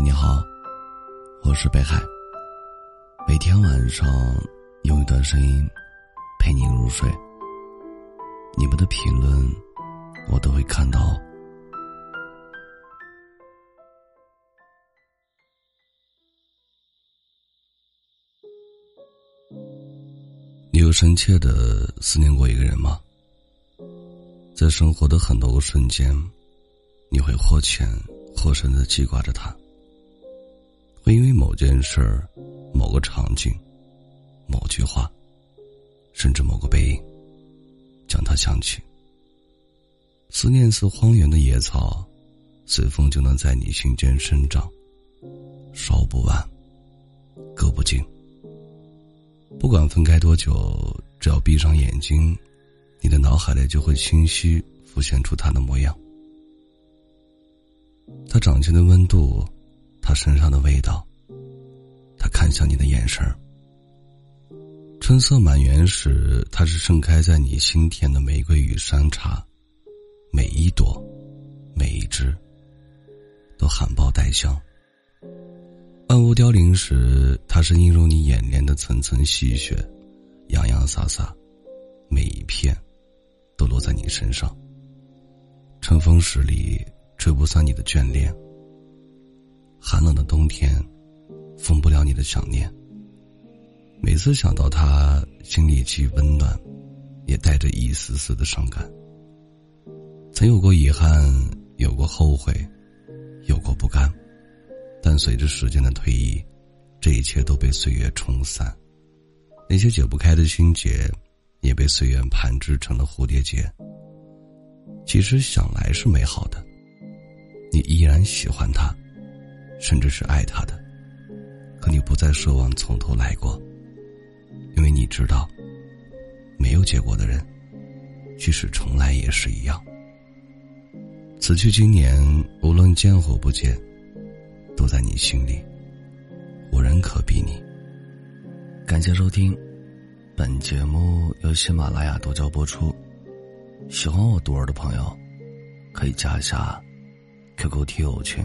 你好，我是北海。每天晚上用一段声音陪你入睡。你们的评论我都会看到。你有深切的思念过一个人吗？在生活的很多个瞬间，你会或浅或深的记挂着他。会因为某件事、某个场景、某句话，甚至某个背影，将他想起。思念似荒原的野草，随风就能在你心间生长，烧不完，割不尽。不管分开多久，只要闭上眼睛，你的脑海里就会清晰浮现出他的模样。他掌心的温度。他身上的味道，他看向你的眼神春色满园时，它是盛开在你心田的玫瑰与山茶，每一朵，每一枝，都含苞待香。万物凋零时，它是映入你眼帘的层层细雪，洋洋洒洒，每一片，都落在你身上。春风十里，吹不散你的眷恋。寒冷的冬天，封不了你的想念。每次想到他，心里既温暖，也带着一丝丝的伤感。曾有过遗憾，有过后悔，有过不甘，但随着时间的推移，这一切都被岁月冲散。那些解不开的心结，也被岁月盘织成了蝴蝶结。其实想来是美好的，你依然喜欢他。甚至是爱他的，可你不再奢望从头来过，因为你知道，没有结果的人，即使重来也是一样。此去经年，无论见或不见，都在你心里，无人可比拟。感谢收听，本节目由喜马拉雅独家播出。喜欢我独儿的朋友，可以加一下 QQ 听友群。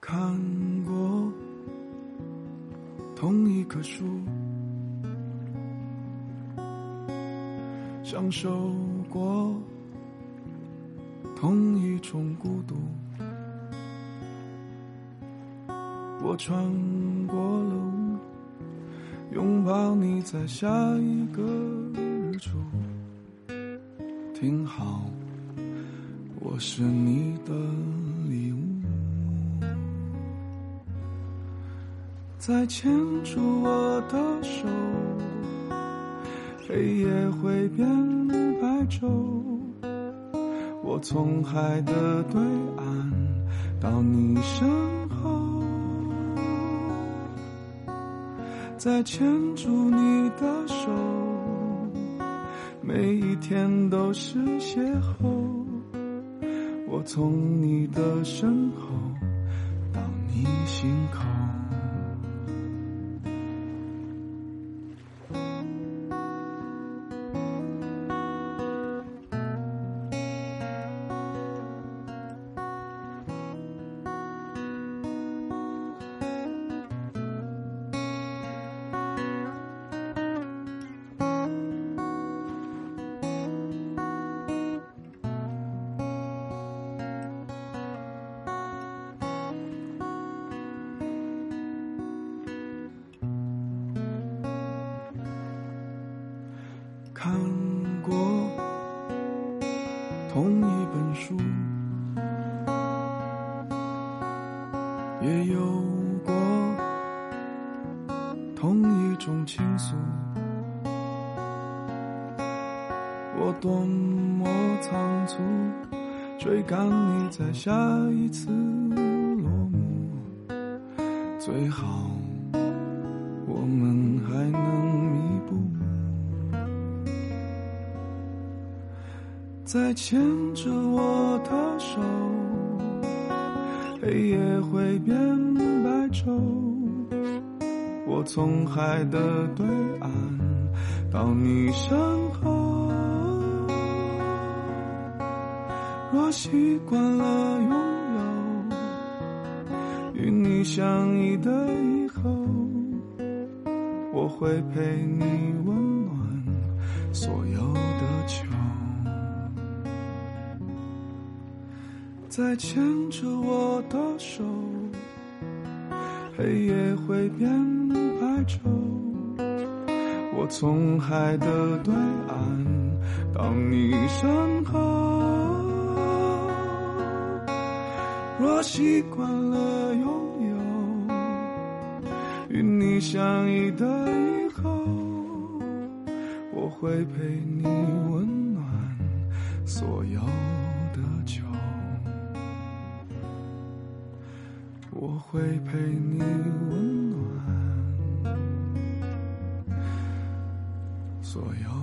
看过同一棵树，享受过同一种孤独。我穿过了雾，拥抱你在下一个日出。听好，我是你的礼物。再牵住我的手，黑夜会变白昼。我从海的对岸到你身后，再牵住你的手，每一天都是邂逅。我从你的身后到你心口。看过同一本书，也有过同一种倾诉。我多么仓促，追赶你在下一次落幕，最好我们还能再牵着我的手，黑夜会变白昼。我从海的对岸到你身后。若习惯了拥有与你相依的以后，我会陪你温暖所有的秋。再牵着我的手，黑夜会变白昼。我从海的对岸到你身后。若习惯了拥有与你相依的以后，我会陪你温暖所有我会陪你温暖所有。